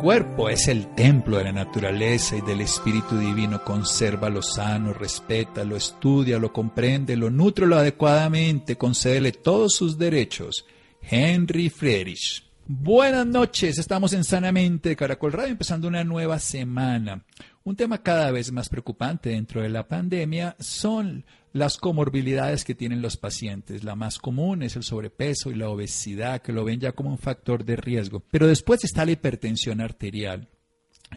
Cuerpo es el templo de la naturaleza y del Espíritu Divino. Consérvalo sano, respétalo, estudialo, compréndelo, nútrelo adecuadamente, concédele todos sus derechos. Henry Friedrich. Buenas noches, estamos en Sanamente Caracol Radio empezando una nueva semana. Un tema cada vez más preocupante dentro de la pandemia son las comorbilidades que tienen los pacientes. La más común es el sobrepeso y la obesidad, que lo ven ya como un factor de riesgo. Pero después está la hipertensión arterial.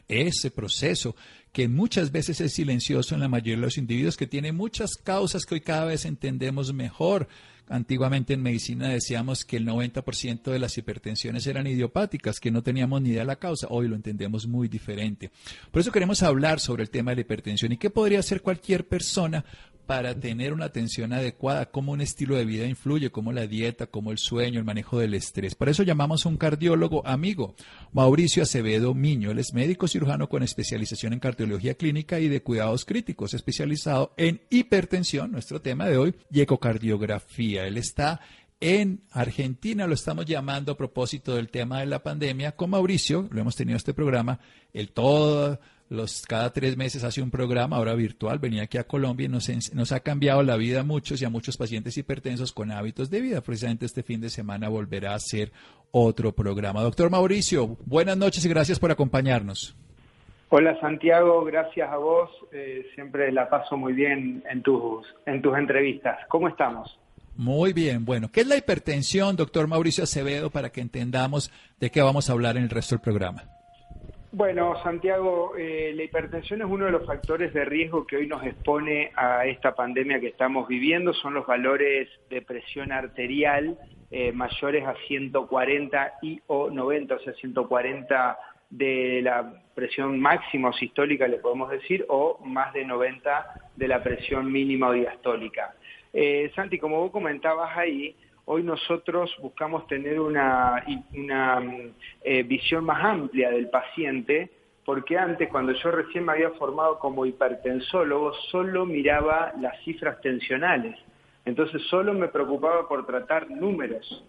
Ese proceso que muchas veces es silencioso en la mayoría de los individuos, que tiene muchas causas que hoy cada vez entendemos mejor. Antiguamente en medicina decíamos que el 90% de las hipertensiones eran idiopáticas, que no teníamos ni idea de la causa. Hoy lo entendemos muy diferente. Por eso queremos hablar sobre el tema de la hipertensión y qué podría hacer cualquier persona para tener una atención adecuada, cómo un estilo de vida influye, cómo la dieta, cómo el sueño, el manejo del estrés. Por eso llamamos a un cardiólogo amigo, Mauricio Acevedo Miño. Él es médico cirujano con especialización en cardiología clínica y de cuidados críticos, especializado en hipertensión, nuestro tema de hoy, y ecocardiografía. Él está en Argentina, lo estamos llamando a propósito del tema de la pandemia, con Mauricio, lo hemos tenido este programa, el todo los, cada tres meses hace un programa, ahora virtual, venía aquí a Colombia y nos, nos ha cambiado la vida a muchos y a muchos pacientes hipertensos con hábitos de vida. Precisamente este fin de semana volverá a hacer otro programa. Doctor Mauricio, buenas noches y gracias por acompañarnos. Hola Santiago, gracias a vos. Eh, siempre la paso muy bien en tus, en tus entrevistas. ¿Cómo estamos? Muy bien, bueno, ¿qué es la hipertensión, doctor Mauricio Acevedo, para que entendamos de qué vamos a hablar en el resto del programa? Bueno, Santiago, eh, la hipertensión es uno de los factores de riesgo que hoy nos expone a esta pandemia que estamos viviendo. Son los valores de presión arterial eh, mayores a 140 y o 90, o sea, 140 de la presión máxima sistólica, le podemos decir, o más de 90 de la presión mínima o diastólica. Eh, Santi, como vos comentabas ahí, Hoy nosotros buscamos tener una, eh, visión más amplia del paciente, porque antes, cuando yo recién me había formado como hipertensólogo, solo miraba las cifras tensionales. Entonces solo me preocupaba por tratar números.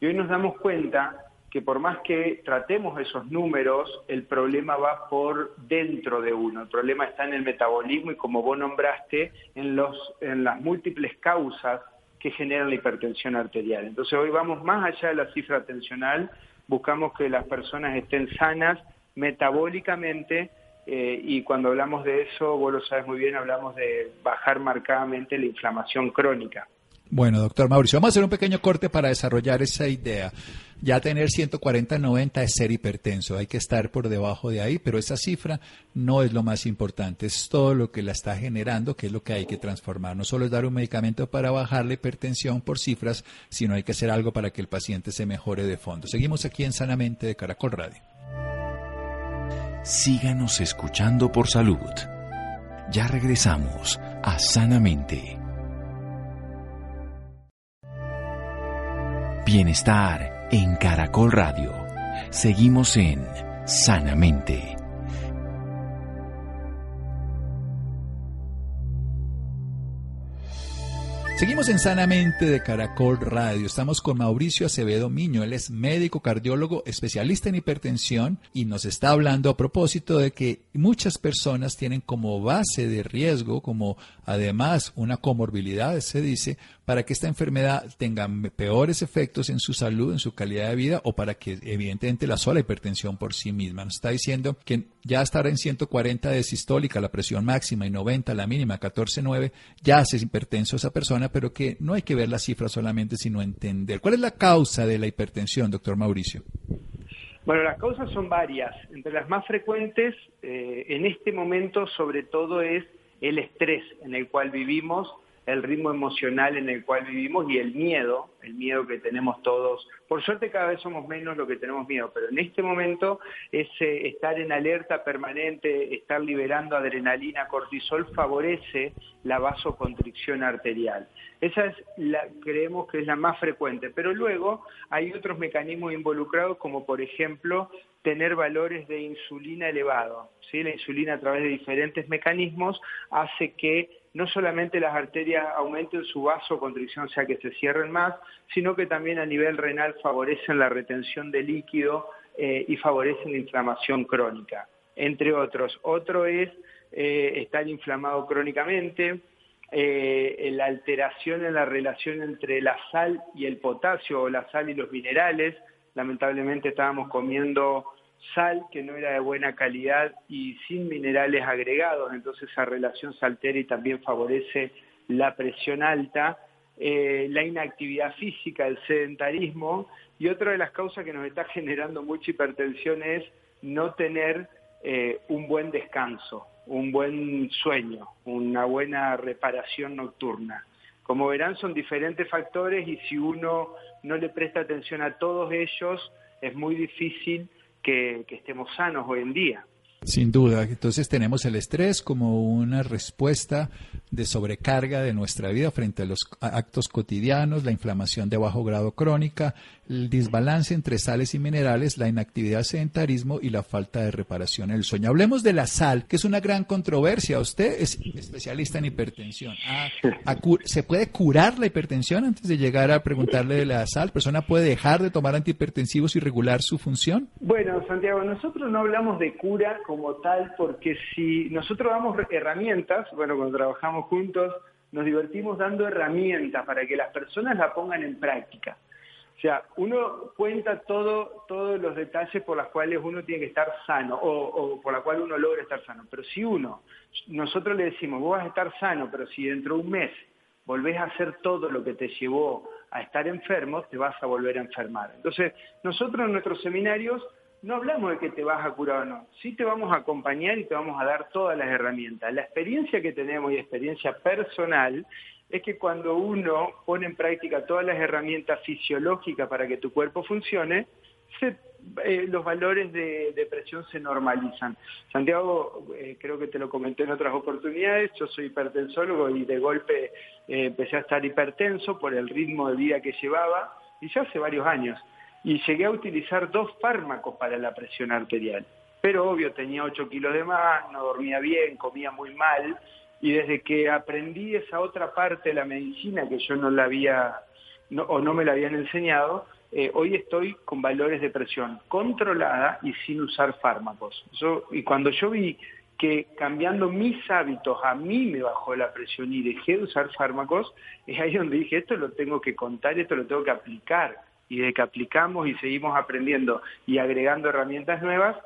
Y hoy nos damos cuenta que por más que tratemos esos números, el problema va por dentro de uno. El problema está en el metabolismo y como vos nombraste, en, los, en las múltiples causas que generan la hipertensión arterial. Entonces hoy vamos más allá de la cifra tensional, buscamos que las personas estén sanas metabólicamente eh, y cuando hablamos de eso, vos lo sabes muy bien, hablamos de bajar marcadamente la inflamación crónica. Bueno, doctor Mauricio, vamos a hacer un pequeño corte para desarrollar esa idea. Ya tener 140-90 es ser hipertenso, hay que estar por debajo de ahí, pero esa cifra no es lo más importante, es todo lo que la está generando, que es lo que hay que transformar. No solo es dar un medicamento para bajar la hipertensión por cifras, sino hay que hacer algo para que el paciente se mejore de fondo. Seguimos aquí en Sanamente de Caracol Radio. Síganos escuchando por salud. Ya regresamos a Sanamente. Bienestar en Caracol Radio. Seguimos en Sanamente. Seguimos en Sanamente de Caracol Radio. Estamos con Mauricio Acevedo Miño. Él es médico cardiólogo, especialista en hipertensión y nos está hablando a propósito de que muchas personas tienen como base de riesgo, como además una comorbilidad, se dice, para que esta enfermedad tenga peores efectos en su salud, en su calidad de vida o para que evidentemente la sola hipertensión por sí misma. Nos está diciendo que ya estar en 140 de sistólica, la presión máxima y 90 la mínima, 14.9, ya hace hipertenso esa persona, pero que no hay que ver las cifras solamente, sino entender. ¿Cuál es la causa de la hipertensión, doctor Mauricio? Bueno, las causas son varias. Entre las más frecuentes, eh, en este momento, sobre todo, es el estrés en el cual vivimos el ritmo emocional en el cual vivimos y el miedo, el miedo que tenemos todos. Por suerte cada vez somos menos lo que tenemos miedo, pero en este momento ese estar en alerta permanente, estar liberando adrenalina, cortisol, favorece la vasoconstricción arterial. Esa es la, creemos que es la más frecuente, pero luego hay otros mecanismos involucrados como por ejemplo tener valores de insulina elevados. ¿sí? La insulina a través de diferentes mecanismos hace que no solamente las arterias aumenten su vasoconstricción, o sea que se cierren más, sino que también a nivel renal favorecen la retención de líquido eh, y favorecen la inflamación crónica, entre otros. Otro es eh, estar inflamado crónicamente, eh, la alteración en la relación entre la sal y el potasio o la sal y los minerales. Lamentablemente estábamos comiendo sal que no era de buena calidad y sin minerales agregados, entonces esa relación y también favorece la presión alta, eh, la inactividad física, el sedentarismo y otra de las causas que nos está generando mucha hipertensión es no tener eh, un buen descanso, un buen sueño, una buena reparación nocturna. Como verán, son diferentes factores y si uno no le presta atención a todos ellos, es muy difícil que, estemos sanos hoy en día. Sin duda, entonces tenemos el estrés como una respuesta de sobrecarga de nuestra vida frente a los actos cotidianos, la inflamación de bajo grado crónica, el desbalance entre sales y minerales, la inactividad, sedentarismo y la falta de reparación en el sueño. Hablemos de la sal, que es una gran controversia. Usted es especialista en hipertensión. Ah, ¿Se puede curar la hipertensión antes de llegar a preguntarle de la sal? ¿La persona puede dejar de tomar antihipertensivos y regular su función? Bueno, Santiago, nosotros no hablamos de cura como tal porque si nosotros damos herramientas, bueno, cuando trabajamos juntos, nos divertimos dando herramientas para que las personas la pongan en práctica. O sea, uno cuenta todo, todos los detalles por los cuales uno tiene que estar sano o, por la cual uno logra estar sano. Pero si uno, nosotros le decimos, vos vas a estar sano, pero si dentro de un mes volvés a hacer todo lo que te llevó a estar enfermo, te vas a volver a enfermar. Entonces, nosotros en nuestros seminarios no hablamos de que te vas a curar o no, sí te vamos a acompañar y te vamos a dar todas las herramientas. La experiencia que tenemos y experiencia personal es que cuando uno pone en práctica todas las herramientas fisiológicas para que tu cuerpo funcione, eh, los valores de, presión se normalizan. Santiago, eh, creo que te lo comenté en otras oportunidades, yo soy hipertensólogo y de golpe eh, empecé a estar hipertenso por el ritmo de vida que llevaba y ya hace varios años. Y llegué a utilizar dos fármacos para la presión arterial. Pero obvio, tenía 8 kilos de más, no dormía bien, comía muy mal y desde que aprendí esa otra parte de la medicina que yo no la había o no me la habían enseñado, eh, hoy estoy con valores de presión controlada y sin usar fármacos. y cuando yo vi que cambiando mis hábitos a mí me bajó la presión y dejé de usar fármacos, es ahí donde dije, esto lo tengo que contar, esto lo tengo que aplicar. Y de que aplicamos y seguimos aprendiendo y agregando herramientas nuevas,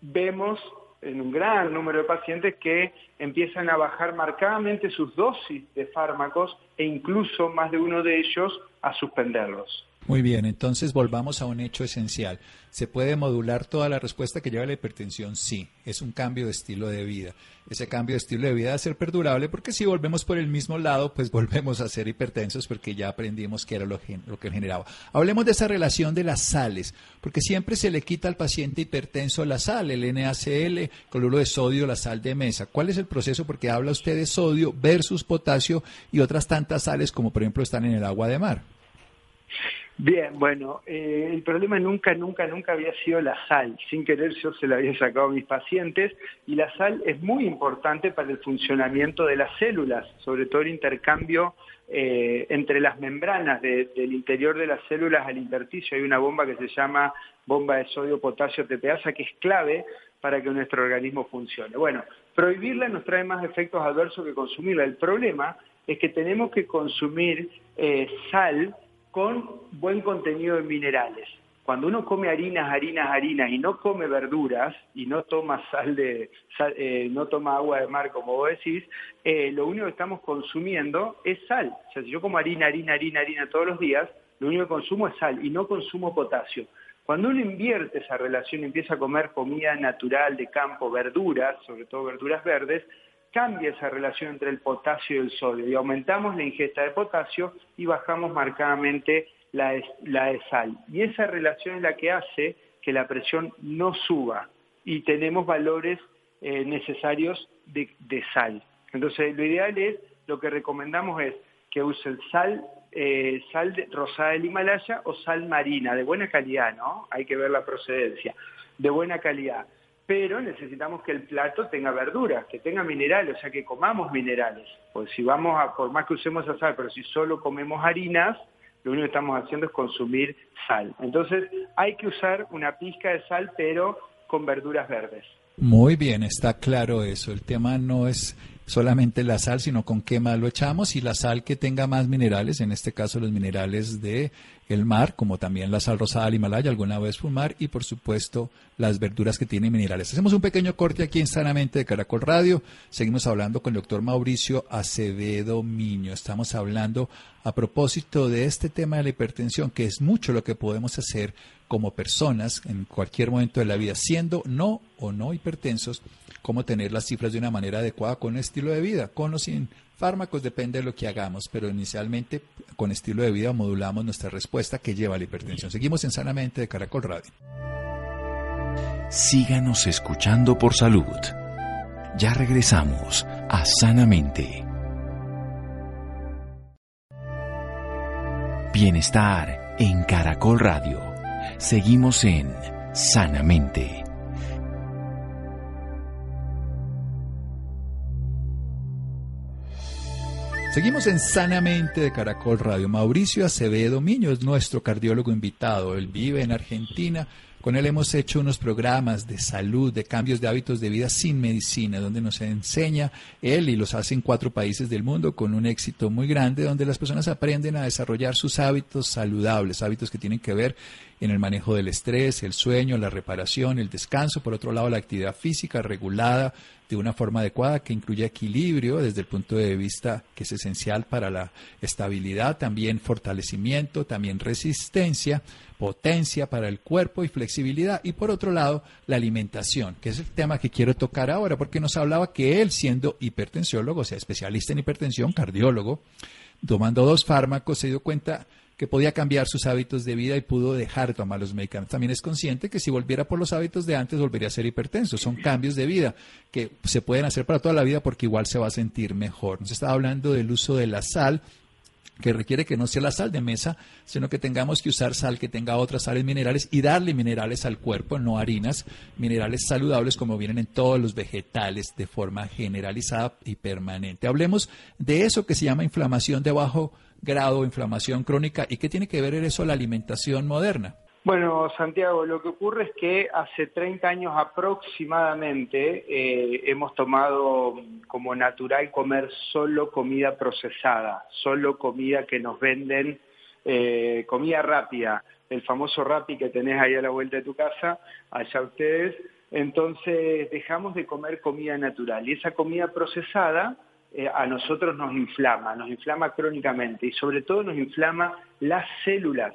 vemos en un gran número de pacientes que empiezan a bajar marcadamente sus dosis de fármacos e incluso más de uno de ellos a suspenderlos. Muy bien, entonces volvamos a un hecho esencial. ¿Se puede modular toda la respuesta que lleva la hipertensión? Sí, es un cambio de estilo de vida. Ese cambio de estilo de vida debe ser perdurable porque si volvemos por el mismo lado, pues volvemos a ser hipertensos porque ya aprendimos que era lo, lo que generaba. Hablemos de esa relación de las sales, porque siempre se le quita al paciente hipertenso la sal, el NaCl, cloruro de sodio, la sal de mesa. ¿Cuál es el proceso? Porque habla usted de sodio versus potasio y otras tantas sales como por ejemplo están en el agua de mar. Bien, bueno, eh, el problema nunca, nunca, nunca había sido la sal. Sin querer yo se la había sacado a mis pacientes y la sal es muy importante para el funcionamiento de las células, sobre todo el intercambio eh, entre las membranas del interior de las células al intersticio. Hay una bomba que se llama bomba de sodio-potasio TPasa que es clave para que nuestro organismo funcione. Bueno, prohibirla nos trae más efectos adversos que consumirla. El problema es que tenemos que consumir eh, sal con buen contenido de minerales. Cuando uno come harinas, harinas, harinas y no come verduras y no toma sal de, eh, no toma agua de mar como vos decís, eh, lo único que estamos consumiendo es sal. O sea, si yo como harina, harina, harina, harina todos los días, lo único que consumo es sal y no consumo potasio. Cuando uno invierte esa relación y empieza a comer comida natural de campo, verduras, sobre todo verduras verdes, cambia esa relación entre el potasio y el sodio y aumentamos la ingesta de potasio y bajamos marcadamente la de, sal. Y esa relación es la que hace que la presión no suba y tenemos valores eh, necesarios de, sal. Entonces, lo ideal es, lo que recomendamos es que usen sal, eh, sal rosada del Himalaya o sal marina, de buena calidad, ¿no? Hay que ver la procedencia, de buena calidad pero necesitamos que el plato tenga verduras, que tenga minerales, o sea, que comamos minerales. Pues si vamos a, por más que usemos sal, pero si solo comemos harinas, lo único que estamos haciendo es consumir sal. Entonces, hay que usar una pizca de sal, pero con verduras verdes. Muy bien, está claro eso. El tema no es solamente la sal, sino con qué más lo echamos y la sal que tenga más minerales, en este caso los minerales de el mar, como también la sal rosada del Himalaya, alguna vez fumar, y por supuesto las verduras que tienen minerales. Hacemos un pequeño corte aquí en Sanamente de Caracol Radio. Seguimos hablando con el doctor Mauricio Acevedo Miño. Estamos hablando a propósito de este tema de la hipertensión, que es mucho lo que podemos hacer como personas en cualquier momento de la vida, siendo no o no hipertensos, cómo tener las cifras de una manera adecuada con estilo de vida, con o sin fármacos, depende de lo que hagamos, pero inicialmente con estilo de vida modulamos nuestra respuesta que lleva a la hipertensión. Seguimos en Sanamente de Caracol Radio. Síganos escuchando por salud. Ya regresamos a Sanamente. Bienestar en Caracol Radio. Seguimos en Sanamente. Seguimos en Sanamente de Caracol Radio. Mauricio Acevedo Miño es nuestro cardiólogo invitado. Él vive en Argentina. Con él hemos hecho unos programas de salud, de cambios de hábitos de vida sin medicina, donde nos enseña él y los hace en cuatro países del mundo con un éxito muy grande, donde las personas aprenden a desarrollar sus hábitos saludables, hábitos que tienen que ver en el manejo del estrés, el sueño, la reparación, el descanso, por otro lado la actividad física regulada, de una forma adecuada que incluye equilibrio desde el punto de vista que es esencial para la estabilidad, también fortalecimiento, también resistencia, potencia para el cuerpo y flexibilidad. Y por otro lado, la alimentación, que es el tema que quiero tocar ahora, porque nos hablaba que él, siendo hipertensiólogo, o sea, especialista en hipertensión, cardiólogo, tomando dos fármacos, se dio cuenta que podía cambiar sus hábitos de vida y pudo dejar de tomar los medicamentos. También es consciente que si volviera por los hábitos de antes volvería a ser hipertenso. Son cambios de vida que se pueden hacer para toda la vida porque igual se va a sentir mejor. Nos estaba hablando del uso de la sal que requiere que no sea la sal de mesa, sino que tengamos que usar sal que tenga otras sales minerales y darle minerales al cuerpo, no harinas, minerales saludables como vienen en todos los vegetales de forma generalizada y permanente. Hablemos de eso que se llama inflamación de bajo grado, inflamación crónica y qué tiene que ver eso la alimentación moderna. Bueno, Santiago, lo que ocurre es que hace 30 años aproximadamente eh, hemos tomado como natural comer solo comida procesada, solo comida que nos venden, eh, comida rápida, el famoso rapi que tenés ahí a la vuelta de tu casa, allá ustedes. Entonces dejamos de comer comida natural y esa comida procesada eh, a nosotros nos inflama, nos inflama crónicamente y sobre todo nos inflama las células.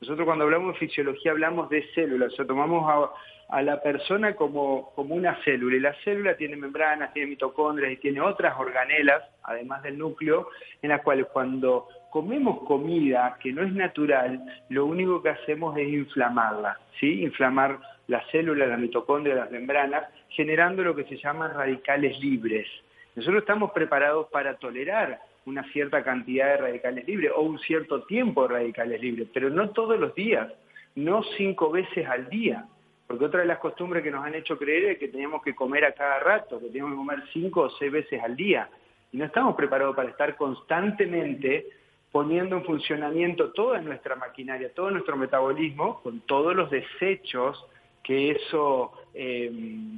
Nosotros cuando hablamos de fisiología hablamos de células, o sea, tomamos a, la persona como, una célula y la célula tiene membranas, tiene mitocondrias y tiene otras organelas, además del núcleo, en las cuales cuando comemos comida que no es natural, lo único que hacemos es inflamarla, ¿sí? Inflamar las células, las mitocondrias, las membranas, generando lo que se llaman radicales libres. Nosotros estamos preparados para tolerar una cierta cantidad de radicales libres o un cierto tiempo de radicales libres, pero no todos los días, no cinco veces al día. Porque otra de las costumbres que nos han hecho creer es que teníamos que comer a cada rato, que teníamos que comer cinco o seis veces al día. Y no estamos preparados para estar constantemente poniendo en funcionamiento toda nuestra maquinaria, todo nuestro metabolismo, con todos los desechos que eso eh,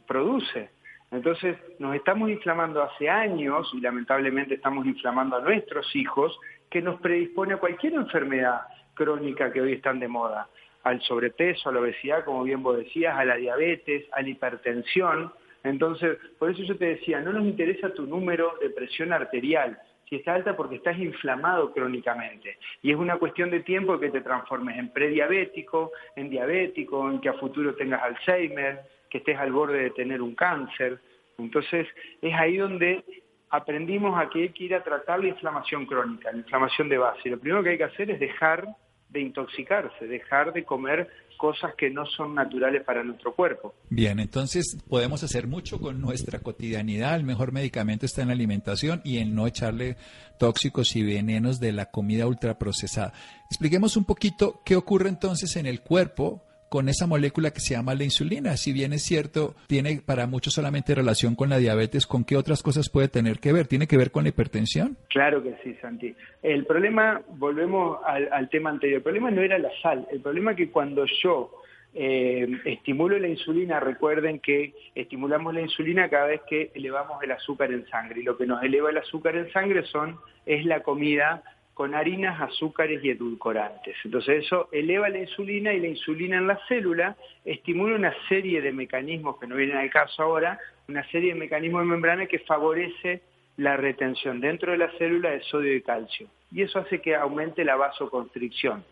produce. Entonces nos estamos inflamando hace años y lamentablemente estamos inflamando a nuestros hijos que nos predispone a cualquier enfermedad crónica que hoy están de moda, al sobrepeso, a la obesidad, como bien vos decías, a la diabetes, a la hipertensión. Entonces, por eso yo te decía, no nos interesa tu número de presión arterial, si está alta porque estás inflamado crónicamente. Y es una cuestión de tiempo que te transformes en prediabético, en diabético, en que a futuro tengas Alzheimer, que estés al borde de tener un cáncer. Entonces es ahí donde aprendimos a que hay que ir a tratar la inflamación crónica, la inflamación de base. Lo primero que hay que hacer es dejar de intoxicarse, dejar de comer cosas que no son naturales para nuestro cuerpo. Bien, entonces podemos hacer mucho con nuestra cotidianidad. El mejor medicamento está en la alimentación y en no echarle tóxicos y venenos de la comida ultraprocesada. Expliquemos un poquito qué ocurre entonces en el cuerpo con esa molécula que se llama la insulina. Si bien es cierto, tiene para muchos solamente relación con la diabetes, ¿con qué otras cosas puede tener que ver? ¿Tiene que ver con la hipertensión? Claro que sí, Santi. El problema, volvemos al, tema anterior, el problema no era la sal, el problema es que cuando yo eh, estimulo la insulina, recuerden que estimulamos la insulina cada vez que elevamos el azúcar en sangre y lo que nos eleva el azúcar en sangre son es la comida con harinas, azúcares y edulcorantes. Entonces eso eleva la insulina y la insulina en la célula estimula una serie de mecanismos que no vienen al caso ahora, una serie de mecanismos de membrana que favorece la retención dentro de la célula de sodio y calcio. Y eso hace que aumente la vasoconstricción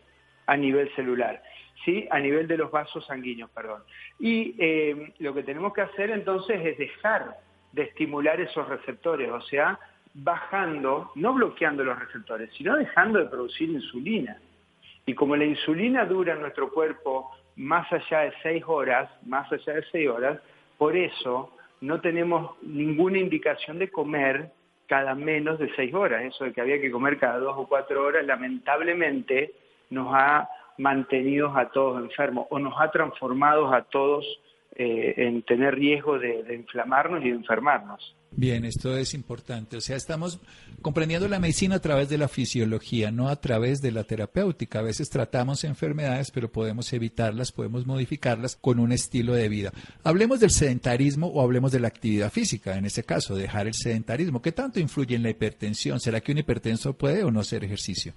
a nivel celular, ¿sí? a nivel de los vasos sanguíneos, perdón. Y eh, lo que tenemos que hacer entonces es dejar de estimular esos receptores, o sea, bajando, no bloqueando los receptores, sino dejando de producir insulina. Y como la insulina dura en nuestro cuerpo más allá de seis horas, más allá de seis horas, por eso no tenemos ninguna indicación de comer cada menos de seis horas. Eso de que había que comer cada dos o cuatro horas, lamentablemente nos ha mantenido a todos enfermos o nos ha transformado a todos eh, en tener riesgo de inflamarnos y de enfermarnos. Bien, esto es importante. O sea, estamos comprendiendo la medicina a través de la fisiología, no a través de la terapéutica. A veces tratamos enfermedades, pero podemos evitarlas, podemos modificarlas con un estilo de vida. Hablemos del sedentarismo o hablemos de la actividad física. En ese caso, dejar el sedentarismo. ¿Qué tanto influye en la hipertensión? ¿Será que un hipertenso puede o no hacer ejercicio?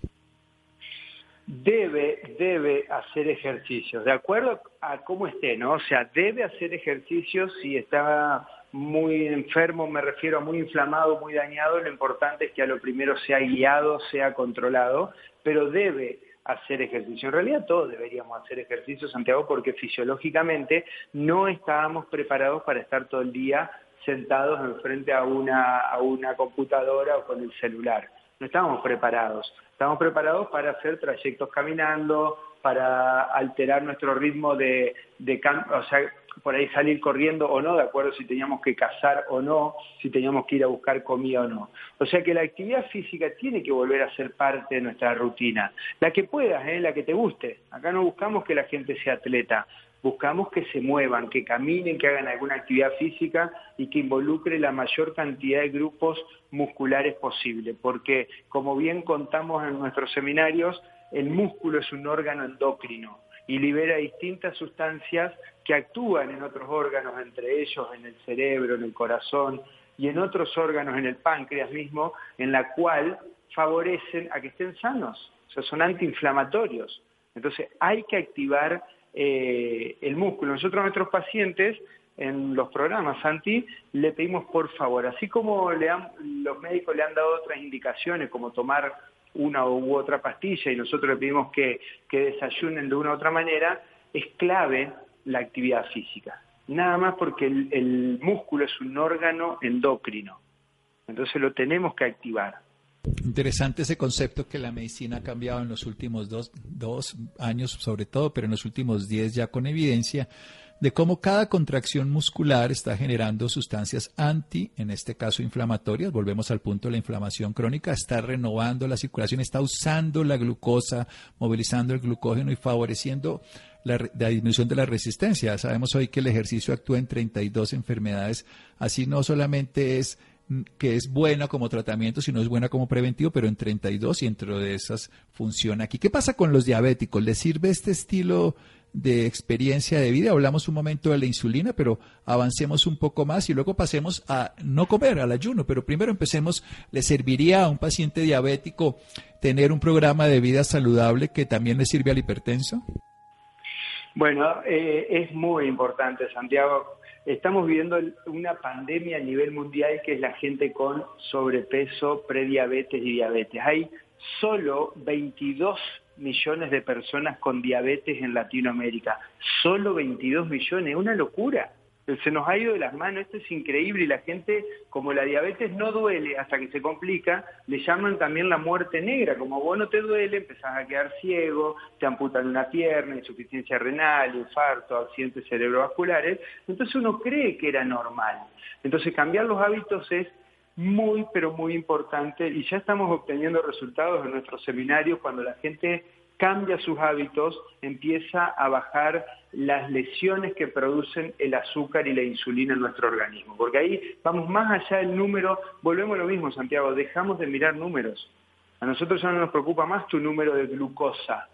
Debe, debe hacer ejercicio, de acuerdo a cómo esté, ¿no? O sea, debe hacer ejercicio si está muy enfermo, me refiero a muy inflamado, muy dañado, lo importante es que a lo primero sea guiado, sea controlado, pero debe hacer ejercicio. En realidad todos deberíamos hacer ejercicio, Santiago, porque fisiológicamente no estábamos preparados para estar todo el día sentados enfrente a una, a una computadora o con el celular. No estábamos preparados. Estábamos preparados para hacer trayectos caminando, para alterar nuestro ritmo de, de o sea, por ahí salir corriendo o no, de acuerdo si teníamos que cazar o no, si teníamos que ir a buscar comida o no. O sea que la actividad física tiene que volver a ser parte de nuestra rutina. La que puedas, ¿eh? la que te guste. Acá no buscamos que la gente sea atleta, buscamos que se muevan, que caminen, que hagan alguna actividad física y que involucre la mayor cantidad de grupos musculares posible, porque como bien contamos en nuestros seminarios, el músculo es un órgano endocrino y libera distintas sustancias que actúan en otros órganos, entre ellos en el cerebro, en el corazón y en otros órganos, en el páncreas mismo, en la cual favorecen a que estén sanos, o sea, son antiinflamatorios. Entonces hay que activar eh, el músculo. Nosotros a nuestros pacientes en los programas, Santi, le pedimos por favor, así como le los médicos le han dado otras indicaciones, como tomar una u otra pastilla y nosotros le pedimos que, desayunen de una u otra manera, es clave la actividad física. Nada más porque el, músculo es un órgano endocrino. Entonces lo tenemos que activar. Interesante ese concepto que la medicina ha cambiado en los últimos dos, dos años sobre todo, pero en los últimos diez ya con evidencia de cómo cada contracción muscular está generando sustancias anti, en este caso inflamatorias, volvemos al punto de la inflamación crónica, está renovando la circulación, está usando la glucosa, movilizando el glucógeno y favoreciendo la, disminución de la resistencia. Sabemos hoy que el ejercicio actúa en 32 enfermedades, así no solamente es que es buena como tratamiento, sino es buena como preventivo, pero en 32 y dentro de esas funciona aquí. ¿Qué pasa con los diabéticos? ¿Les sirve este estilo de experiencia de vida. Hablamos un momento de la insulina, pero avancemos un poco más y luego pasemos a no comer, al ayuno. Pero primero empecemos, ¿le serviría a un paciente diabético tener un programa de vida saludable que también le sirve al hipertenso? Bueno, eh, es muy importante, Santiago. Estamos viviendo una pandemia a nivel mundial que es la gente con sobrepeso, prediabetes y diabetes. Hay solo 22 millones de personas con diabetes en Latinoamérica. Solo 22 millones, una locura. Se nos ha ido de las manos, esto es increíble y la gente, como la diabetes no duele hasta que se complica, le llaman también la muerte negra, como vos no te duele, empezás a quedar ciego, te amputan una pierna, insuficiencia renal, infarto, accidentes cerebrovasculares, entonces uno cree que era normal. Entonces cambiar los hábitos es muy, pero muy importante y ya estamos obteniendo resultados en nuestros seminarios cuando la gente cambia sus hábitos, empieza a bajar las lesiones que producen el azúcar y la insulina en nuestro organismo. Porque ahí vamos más allá del número, volvemos a lo mismo, Santiago, dejamos de mirar números. A nosotros ya no nos preocupa más tu número de glucosa,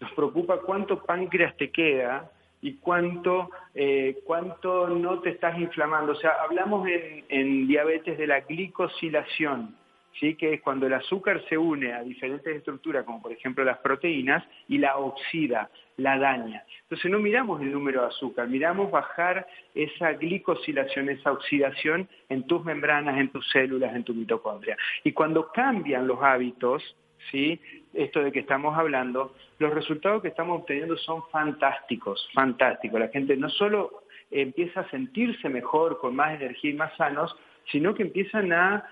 nos preocupa cuánto páncreas te queda y cuánto, eh, cuánto no te estás inflamando. O sea, hablamos en, en diabetes de la glicosilación ¿sí? que es cuando el azúcar se une a diferentes estructuras, como por ejemplo las proteínas, y la oxida, la daña. Entonces no miramos el número de azúcar, miramos bajar esa glicosilación, esa oxidación en tus membranas, en tus células, en tu mitocondria. Y cuando cambian los hábitos, ¿sí? esto de que estamos hablando, los resultados que estamos obteniendo son fantásticos, fantásticos. La gente no solo empieza a sentirse mejor, con más energía y más sanos, sino que empiezan a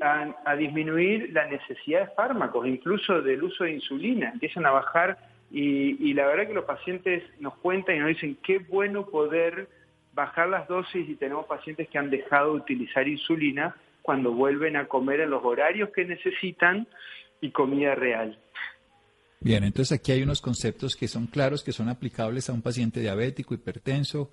a, disminuir la necesidad de fármacos, incluso del uso de insulina, empiezan a bajar y, la verdad que los pacientes nos cuentan y nos dicen qué bueno poder bajar las dosis y tenemos pacientes que han dejado de utilizar insulina cuando vuelven a comer en los horarios que necesitan y comida real. Bien, entonces aquí hay unos conceptos que son claros, que son aplicables a un paciente diabético, hipertenso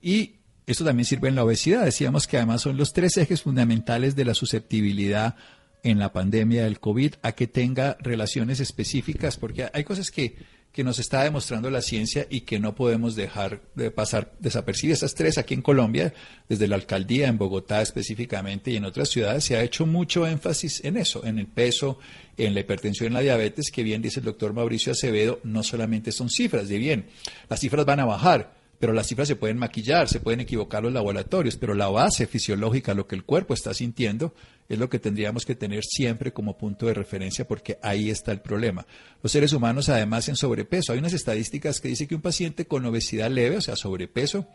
y esto también sirve en la obesidad. Decíamos que además son los tres ejes fundamentales de la susceptibilidad en la pandemia del COVID a que tenga relaciones específicas, porque hay cosas que, que nos está demostrando la ciencia y que no podemos dejar de pasar desapercibidas. Esas tres aquí en Colombia, desde la alcaldía, en Bogotá específicamente y en otras ciudades, se ha hecho mucho énfasis en eso, en el peso, en la hipertensión, en la diabetes, que bien dice el doctor Mauricio Acevedo, no solamente son cifras, de bien, las cifras van a bajar, pero las cifras se pueden maquillar, se pueden equivocar los laboratorios, pero la base fisiológica, lo que el cuerpo está sintiendo, es lo que tendríamos que tener siempre como punto de referencia porque ahí está el problema. Los seres humanos además en sobrepeso, hay unas estadísticas que dicen que un paciente con obesidad leve, o sea, sobrepeso,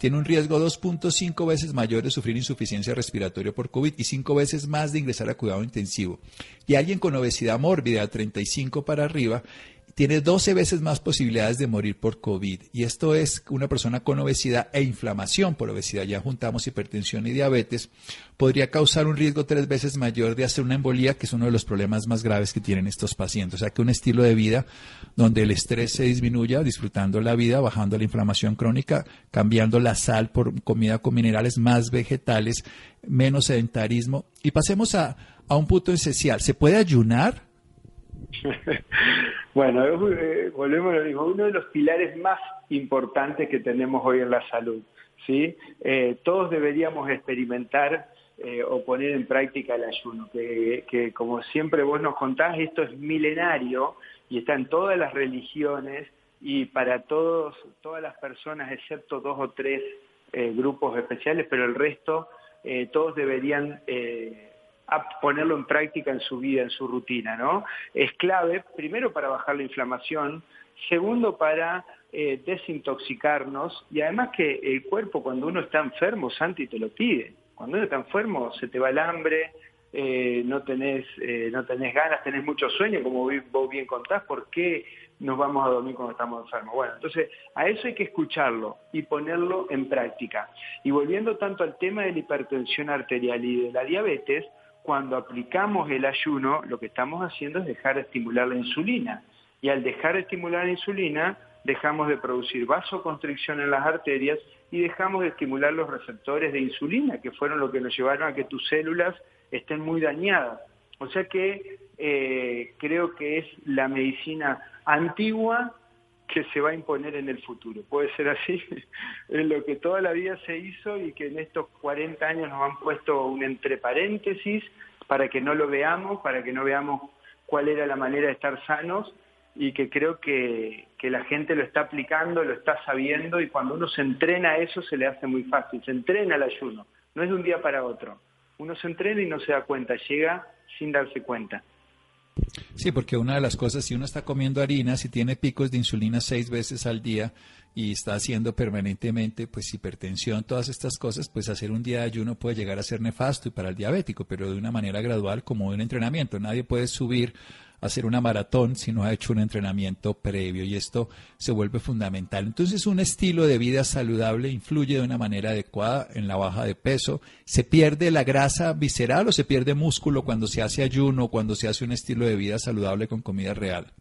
tiene un riesgo 2.5 veces mayor de sufrir insuficiencia respiratoria por COVID y 5 veces más de ingresar a cuidado intensivo. Y alguien con obesidad mórbida de 35 para arriba tiene 12 veces más posibilidades de morir por COVID. Y esto es una persona con obesidad e inflamación por obesidad, ya juntamos hipertensión y diabetes, podría causar un riesgo tres veces mayor de hacer una embolía, que es uno de los problemas más graves que tienen estos pacientes. O sea que un estilo de vida donde el estrés se disminuya, disfrutando la vida, bajando la inflamación crónica, cambiando la sal por comida con minerales más vegetales, menos sedentarismo. Y pasemos a, a un punto esencial. ¿Se puede ayunar? bueno, eh, volvemos a lo mismo, uno de los pilares más importantes que tenemos hoy en la salud. ¿sí? Eh, todos deberíamos experimentar eh, o poner en práctica el ayuno, que, que, como siempre vos nos contás, esto es milenario y está en todas las religiones y para todos, todas las personas, excepto dos o tres grupos especiales, pero el resto, todos deberían a ponerlo en práctica en su vida, en su rutina, ¿no? Es clave, primero para bajar la inflamación, segundo para eh, desintoxicarnos y además que el cuerpo cuando uno está enfermo, Santi, te lo pide. Cuando uno está enfermo se te va el hambre, eh, no, tenés, eh, no tenés ganas, tenés mucho sueño, como vos bien contás, ¿por qué nos vamos a dormir cuando estamos enfermos? Bueno, entonces a eso hay que escucharlo y ponerlo en práctica. Y volviendo tanto al tema de la hipertensión arterial y de la diabetes, cuando aplicamos el ayuno, lo que estamos haciendo es dejar de estimular la insulina. Y al dejar de estimular la insulina, dejamos de producir vasoconstricción en las arterias y dejamos de estimular los receptores de insulina, que fueron lo que nos llevaron a que tus células estén muy dañadas. O sea que eh, creo que es la medicina antigua que se va a imponer en el futuro. Puede ser así, es lo que toda la vida se hizo y que en estos 40 años nos han puesto un entre paréntesis para que no lo veamos, para que no veamos cuál era la manera de estar sanos y que creo que, que la gente lo está aplicando, lo está sabiendo y cuando uno se entrena a eso se le hace muy fácil, se entrena el ayuno, no es de un día para otro. Uno se entrena y no se da cuenta, llega sin darse cuenta. Sí, porque una de las cosas, si uno está comiendo harina, si tiene picos de insulina seis veces al día y está haciendo permanentemente pues hipertensión, todas estas cosas, pues hacer un día de ayuno puede llegar a ser nefasto y para el diabético, pero de una manera gradual como un entrenamiento. Nadie puede subir hacer una maratón si no ha hecho un entrenamiento previo y esto se vuelve fundamental. Entonces un estilo de vida saludable influye de una manera adecuada en la baja de peso. ¿Se pierde la grasa visceral o se pierde músculo cuando se hace ayuno, cuando se hace un estilo de vida saludable con comida real?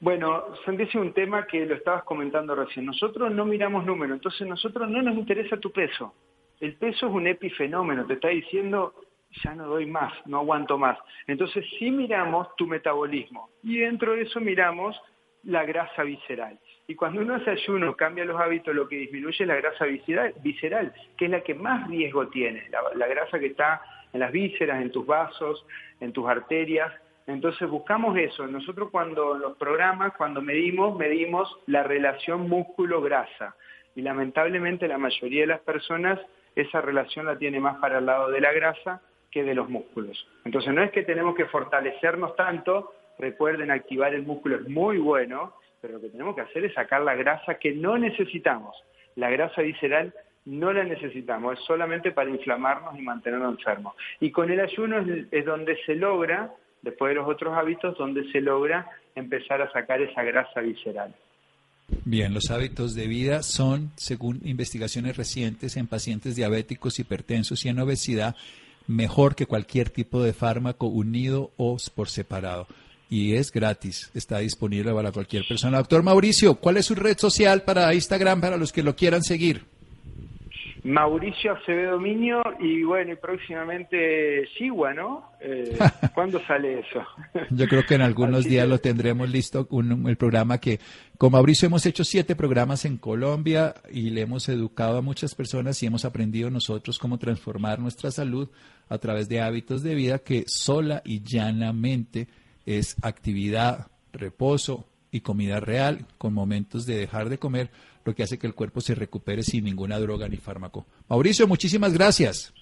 Bueno, Santi, es un tema que lo estabas comentando recién. Nosotros no miramos números, entonces nosotros no nos interesa tu peso. El peso es un epifenómeno, te está diciendo ya no doy más, no aguanto más. Entonces sí miramos tu metabolismo y dentro de eso miramos la grasa visceral. Y cuando uno hace ayuno, cambia los hábitos, lo que disminuye es la grasa visceral, visceral que es la que más riesgo tiene, la, grasa que está en las vísceras, en tus vasos, en tus arterias. Entonces buscamos eso. Nosotros cuando los programas, cuando medimos, medimos la relación músculo-grasa. Y lamentablemente la mayoría de las personas esa relación la tiene más para el lado de la grasa que de los músculos. Entonces no es que tenemos que fortalecernos tanto, recuerden, activar el músculo es muy bueno, pero lo que tenemos que hacer es sacar la grasa que no necesitamos. La grasa visceral no la necesitamos, es solamente para inflamarnos y mantenernos enfermos. Y con el ayuno es, donde se logra, después de los otros hábitos, donde se logra empezar a sacar esa grasa visceral. Bien, los hábitos de vida son, según investigaciones recientes en pacientes diabéticos, hipertensos y en obesidad, mejor que cualquier tipo de fármaco unido o por separado. Y es gratis, está disponible para cualquier persona. Doctor Mauricio, ¿cuál es su red social para Instagram para los que lo quieran seguir? Mauricio Acevedo Miño y bueno, y próximamente Sigua, ¿no? Eh, ¿Cuándo sale eso? Yo creo que en algunos días lo tendremos listo, el programa que con Mauricio hemos hecho siete programas en Colombia y le hemos educado a muchas personas y hemos aprendido nosotros cómo transformar nuestra salud a través de hábitos de vida que sola y llanamente es actividad, reposo y comida real con momentos de dejar de comer lo que hace que el cuerpo se recupere sin ninguna droga ni fármaco. Mauricio, muchísimas gracias.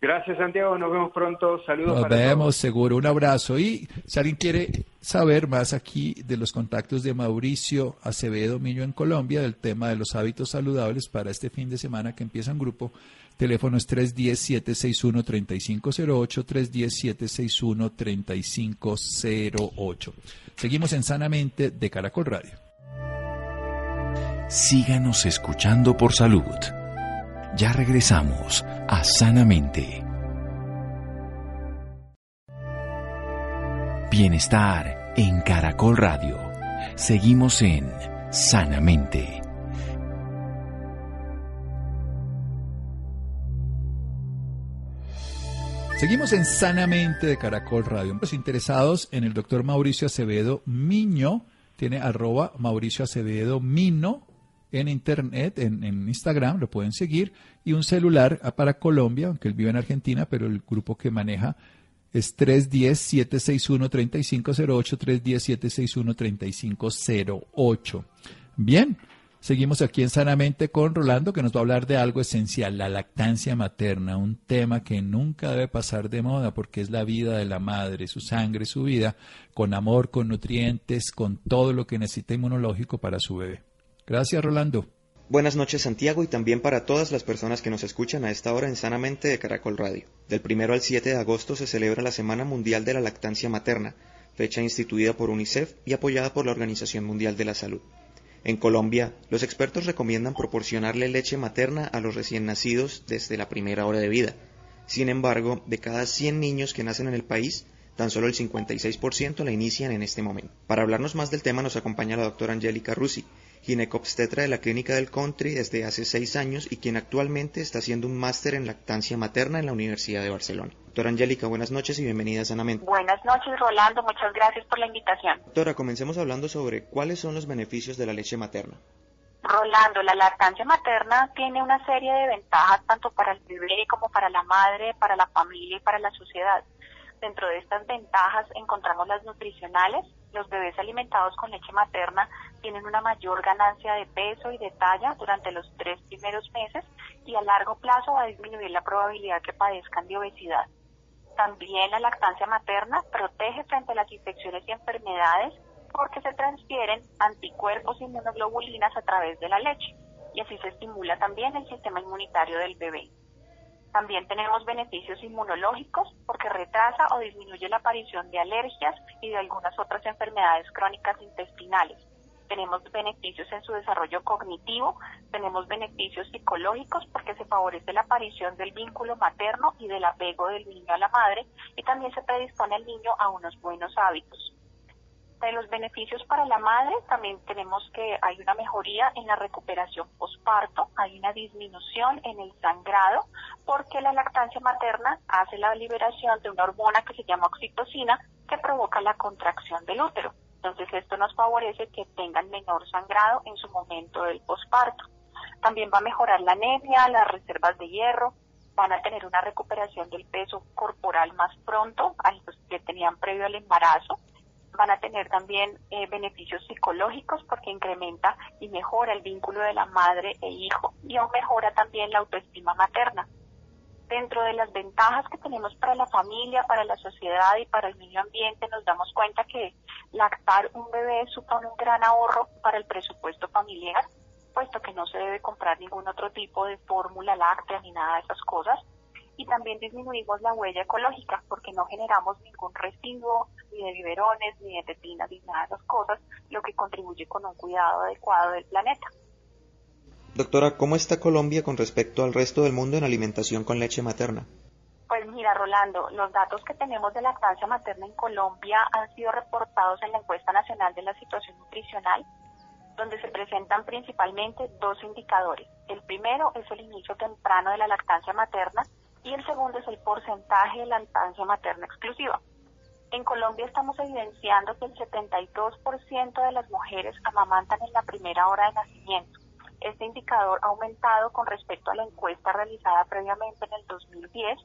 Gracias, Santiago. Nos vemos pronto. Saludos. Nos vemos, seguro. Un abrazo. Y si alguien quiere saber más aquí de los contactos de Mauricio Acevedo Miño en Colombia, del tema de los hábitos saludables para este fin de semana que empieza en grupo, teléfono es 310-761-3508, 310-761-3508. Seguimos en Sanamente de Caracol Radio. Síganos escuchando por salud. Ya regresamos a Sanamente. Bienestar en Caracol Radio. Seguimos en Sanamente. Seguimos en Sanamente de Caracol Radio. Los interesados en el doctor Mauricio Acevedo Miño, tiene arroba Mauricio Acevedo Mino en internet, en, Instagram, lo pueden seguir, y un celular para Colombia, aunque él vive en Argentina, pero el grupo que maneja es 310-761-3508, 310-761-3508. Bien, seguimos aquí en Sanamente con Rolando, que nos va a hablar de algo esencial, la lactancia materna, un tema que nunca debe pasar de moda porque es la vida de la madre, su sangre, su vida, con amor, con nutrientes, con todo lo que necesita inmunológico para su bebé. Gracias, Rolando. Buenas noches, Santiago, y también para todas las personas que nos escuchan a esta hora en Sanamente de Caracol Radio. Del primero al 7 de agosto se celebra la Semana Mundial de la Lactancia Materna, fecha instituida por UNICEF y apoyada por la Organización Mundial de la Salud. En Colombia, los expertos recomiendan proporcionarle leche materna a los recién nacidos desde la primera hora de vida. Sin embargo, de cada 100 niños que nacen en el país, tan solo el 56% la inician en este momento. Para hablarnos más del tema nos acompaña la doctora Angélica Rusi, ginecobstetra de la Clínica del Country desde hace seis años y quien actualmente está haciendo un máster en lactancia materna en la Universidad de Barcelona. Doctora Angélica, buenas noches y bienvenida a Sanamente. Buenas noches, Rolando. Muchas gracias por la invitación. Doctora, comencemos hablando sobre cuáles son los beneficios de la leche materna. Rolando, la lactancia materna tiene una serie de ventajas tanto para el bebé como para la madre, para la familia y para la sociedad. Dentro de estas ventajas encontramos las nutricionales. Los bebés alimentados con leche materna tienen una mayor ganancia de peso y de talla durante los tres primeros meses y a largo plazo va a disminuir la probabilidad que padezcan de obesidad. También la lactancia materna protege frente a las infecciones y enfermedades porque se transfieren anticuerpos y inmunoglobulinas a través de la leche y así se estimula también el sistema inmunitario del bebé. También tenemos beneficios inmunológicos porque retrasa o disminuye la aparición de alergias y de algunas otras enfermedades crónicas intestinales. Tenemos beneficios en su desarrollo cognitivo, tenemos beneficios psicológicos porque se favorece la aparición del vínculo materno y del apego del niño a la madre y también se predispone al niño a unos buenos hábitos de los beneficios para la madre también tenemos que hay una mejoría en la recuperación posparto, hay una disminución en el sangrado, porque la lactancia materna hace la liberación de una hormona que se llama oxitocina que provoca la contracción del útero. Entonces esto nos favorece que tengan menor sangrado en su momento del posparto. También va a mejorar la anemia, las reservas de hierro, van a tener una recuperación del peso corporal más pronto a los que tenían previo al embarazo van a tener también eh, beneficios psicológicos porque incrementa y mejora el vínculo de la madre e hijo y aún mejora también la autoestima materna. Dentro de las ventajas que tenemos para la familia, para la sociedad y para el medio ambiente, nos damos cuenta que lactar un bebé supone un gran ahorro para el presupuesto familiar, puesto que no se debe comprar ningún otro tipo de fórmula láctea ni nada de esas cosas y también disminuimos la huella ecológica porque no generamos ningún residuo ni de biberones, ni de tepinas, ni nada de esas cosas, lo que contribuye con un cuidado adecuado del planeta. Doctora, ¿cómo está Colombia con respecto al resto del mundo en alimentación con leche materna? Pues mira, Rolando, los datos que tenemos de lactancia materna en Colombia han sido reportados en la encuesta nacional de la situación nutricional, donde se presentan principalmente dos indicadores. El primero es el inicio temprano de la lactancia materna, y el segundo es el porcentaje de lactancia materna exclusiva. En Colombia estamos evidenciando que el 72% de las mujeres amamantan en la primera hora de nacimiento. Este indicador ha aumentado con respecto a la encuesta realizada previamente en el 2010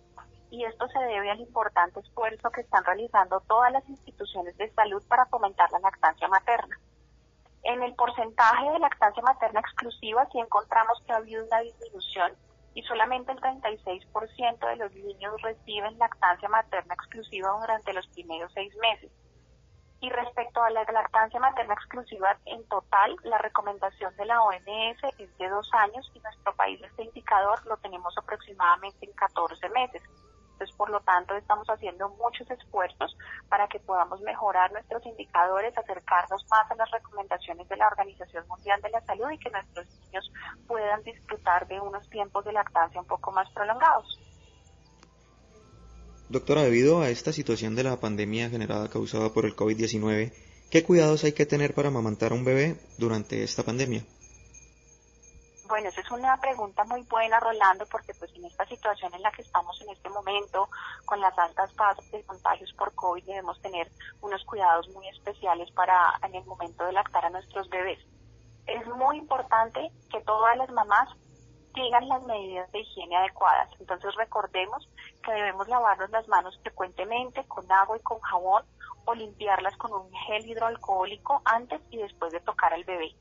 y esto se debe al importante esfuerzo que están realizando todas las instituciones de salud para fomentar la lactancia materna. En el porcentaje de lactancia materna exclusiva sí encontramos que ha habido una disminución y solamente el 36% de los niños reciben lactancia materna exclusiva durante los primeros seis meses. Y respecto a la lactancia materna exclusiva en total, la recomendación de la OMS es de dos años y nuestro país este indicador lo tenemos aproximadamente en 14 meses. Entonces, por lo tanto, estamos haciendo muchos esfuerzos para que podamos mejorar nuestros indicadores, acercarnos más a las recomendaciones de la Organización Mundial de la Salud y que nuestros niños puedan disfrutar de unos tiempos de lactancia un poco más prolongados. Doctora, debido a esta situación de la pandemia generada causada por el COVID-19, ¿qué cuidados hay que tener para amamantar a un bebé durante esta pandemia? Bueno, esa es una pregunta muy buena, Rolando, porque pues en esta situación en la que estamos en este momento, con las altas tasas de contagios por COVID, debemos tener unos cuidados muy especiales para en el momento de lactar a nuestros bebés. Es muy importante que todas las mamás sigan las medidas de higiene adecuadas. Entonces recordemos que debemos lavarnos las manos frecuentemente con agua y con jabón o limpiarlas con un gel hidroalcohólico antes y después de tocar al bebé.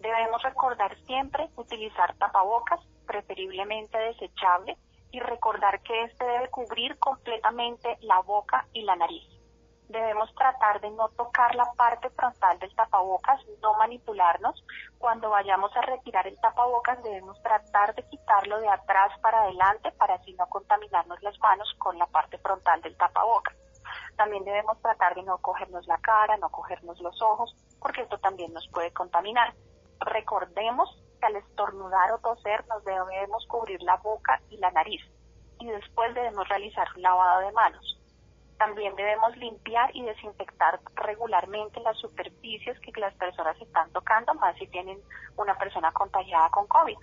Debemos recordar siempre utilizar tapabocas, preferiblemente desechable, y recordar que este debe cubrir completamente la boca y la nariz. Debemos tratar de no tocar la parte frontal del tapabocas, no manipularnos. Cuando vayamos a retirar el tapabocas debemos tratar de quitarlo de atrás para adelante para así no contaminarnos las manos con la parte frontal del tapabocas. También debemos tratar de no cogernos la cara, no cogernos los ojos, porque esto también nos puede contaminar recordemos que al estornudar o toser nos debemos cubrir la boca y la nariz y después debemos realizar un lavado de manos. También debemos limpiar y desinfectar regularmente las superficies que las personas están tocando, más si tienen una persona contagiada con COVID.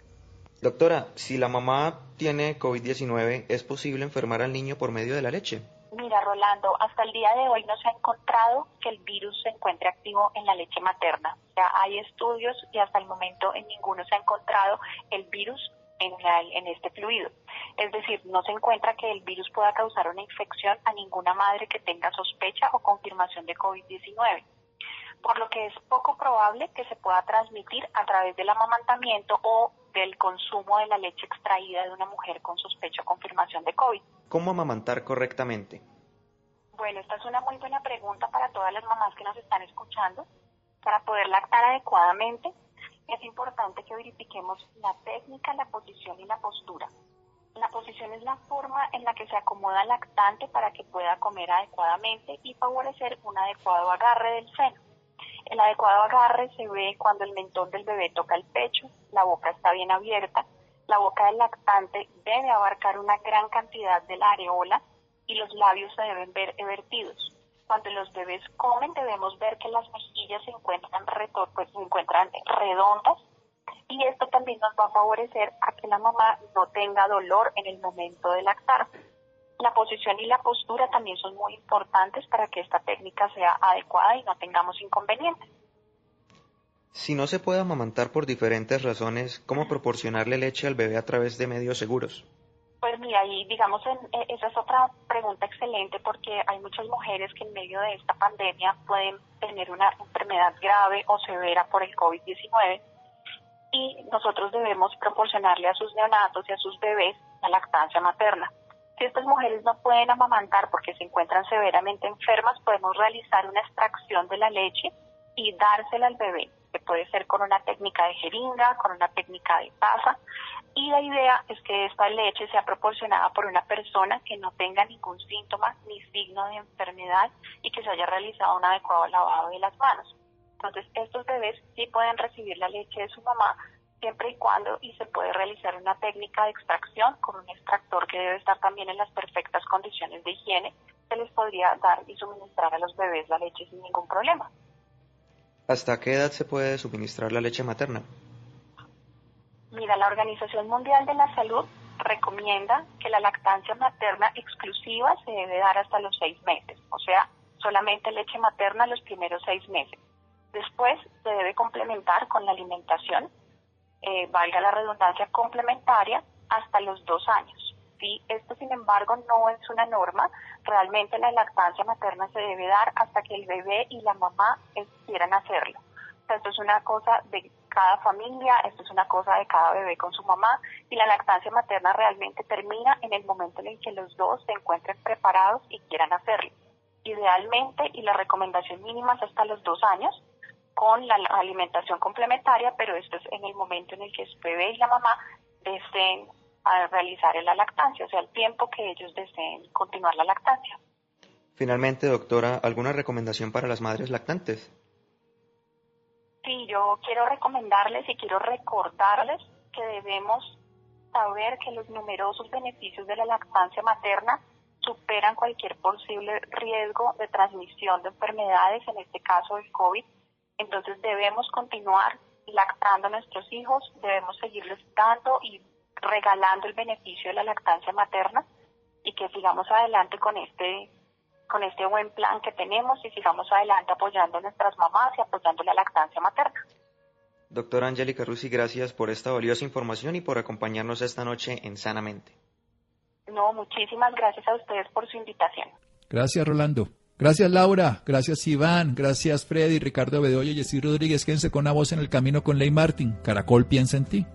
Doctora, si la mamá tiene COVID-19, ¿es posible enfermar al niño por medio de la leche? Mira, Rolando, hasta el día de hoy no se ha encontrado que el virus se encuentre activo en la leche materna. Ya hay estudios y hasta el momento en ninguno se ha encontrado el virus en, en este fluido. Es decir, no se encuentra que el virus pueda causar una infección a ninguna madre que tenga sospecha o confirmación de COVID-19 por lo que es poco probable que se pueda transmitir a través del amamantamiento o del consumo de la leche extraída de una mujer con sospecha o confirmación de COVID. ¿Cómo amamantar correctamente? Bueno, esta es una muy buena pregunta para todas las mamás que nos están escuchando. Para poder lactar adecuadamente, es importante que verifiquemos la técnica, la posición y la postura. La posición es la forma en la que se acomoda el lactante para que pueda comer adecuadamente y favorecer un adecuado agarre del seno. El adecuado agarre se ve cuando el mentón del bebé toca el pecho, la boca está bien abierta, la boca del lactante debe abarcar una gran cantidad de la areola y los labios se deben ver evertidos. Cuando los bebés comen debemos ver que las mejillas se encuentran, pues, se encuentran redondas y esto también nos va a favorecer a que la mamá no tenga dolor en el momento de lactar. La posición y la postura también son muy importantes para que esta técnica sea adecuada y no tengamos inconvenientes. Si no se puede amamantar por diferentes razones, ¿cómo proporcionarle leche al bebé a través de medios seguros? Pues mira, y digamos, en, eh, esa es otra pregunta excelente porque hay muchas mujeres que en medio de esta pandemia pueden tener una enfermedad grave o severa por el COVID-19 y nosotros debemos proporcionarle a sus neonatos y a sus bebés la lactancia materna. Si estas mujeres no pueden amamantar porque se encuentran severamente enfermas, podemos realizar una extracción de la leche y dársela al bebé, que puede ser con una técnica de jeringa, con una técnica de taza, y la idea es que esta leche sea proporcionada por una persona que no tenga ningún síntoma ni signo de enfermedad y que se haya realizado un adecuado lavado de las manos. Entonces, estos bebés sí pueden recibir la leche de su mamá siempre y cuando y se puede realizar una técnica de extracción con un extractor que debe estar también en las perfectas condiciones de higiene, se les podría dar y suministrar a los bebés la leche sin ningún problema. ¿Hasta qué edad se puede suministrar la leche materna? Mira, la Organización Mundial de la Salud recomienda que la lactancia materna exclusiva se debe dar hasta los seis meses, o sea, solamente leche materna los primeros seis meses. Después se debe complementar con la alimentación, eh, valga la redundancia complementaria, hasta los dos años. ¿sí? Esto, sin embargo, no es una norma. Realmente la lactancia materna se debe dar hasta que el bebé y la mamá quieran hacerlo. esto es una cosa de cada familia, esto es una cosa de cada bebé con su mamá y la lactancia materna realmente termina en el momento en el que los dos se encuentren preparados y quieran hacerlo. Idealmente, y la recomendación mínima es hasta los dos años, con la alimentación complementaria, pero esto es en el momento en el que su bebé y la mamá deseen realizar la lactancia, o sea, el tiempo que ellos deseen continuar la lactancia. Finalmente, doctora, ¿alguna recomendación para las madres lactantes? Sí, yo quiero recomendarles y quiero recordarles que debemos saber que los numerosos beneficios de la lactancia materna superan cualquier posible riesgo de transmisión de enfermedades, en este caso el COVID. Entonces debemos continuar lactando a nuestros hijos, debemos seguirles dando y regalando el beneficio de la lactancia materna y que sigamos adelante con este con este buen plan que tenemos y sigamos adelante apoyando a nuestras mamás y apoyando la lactancia materna. Doctora Angélica Rusi, gracias por esta valiosa información y por acompañarnos esta noche en Sanamente. No, muchísimas gracias a ustedes por su invitación. Gracias, Rolando. Gracias, Laura. Gracias, Iván. Gracias, Freddy, Ricardo Bedoya y Jessy Rodríguez. Quédense con una voz en el camino con Ley Martin. Caracol piensa en ti.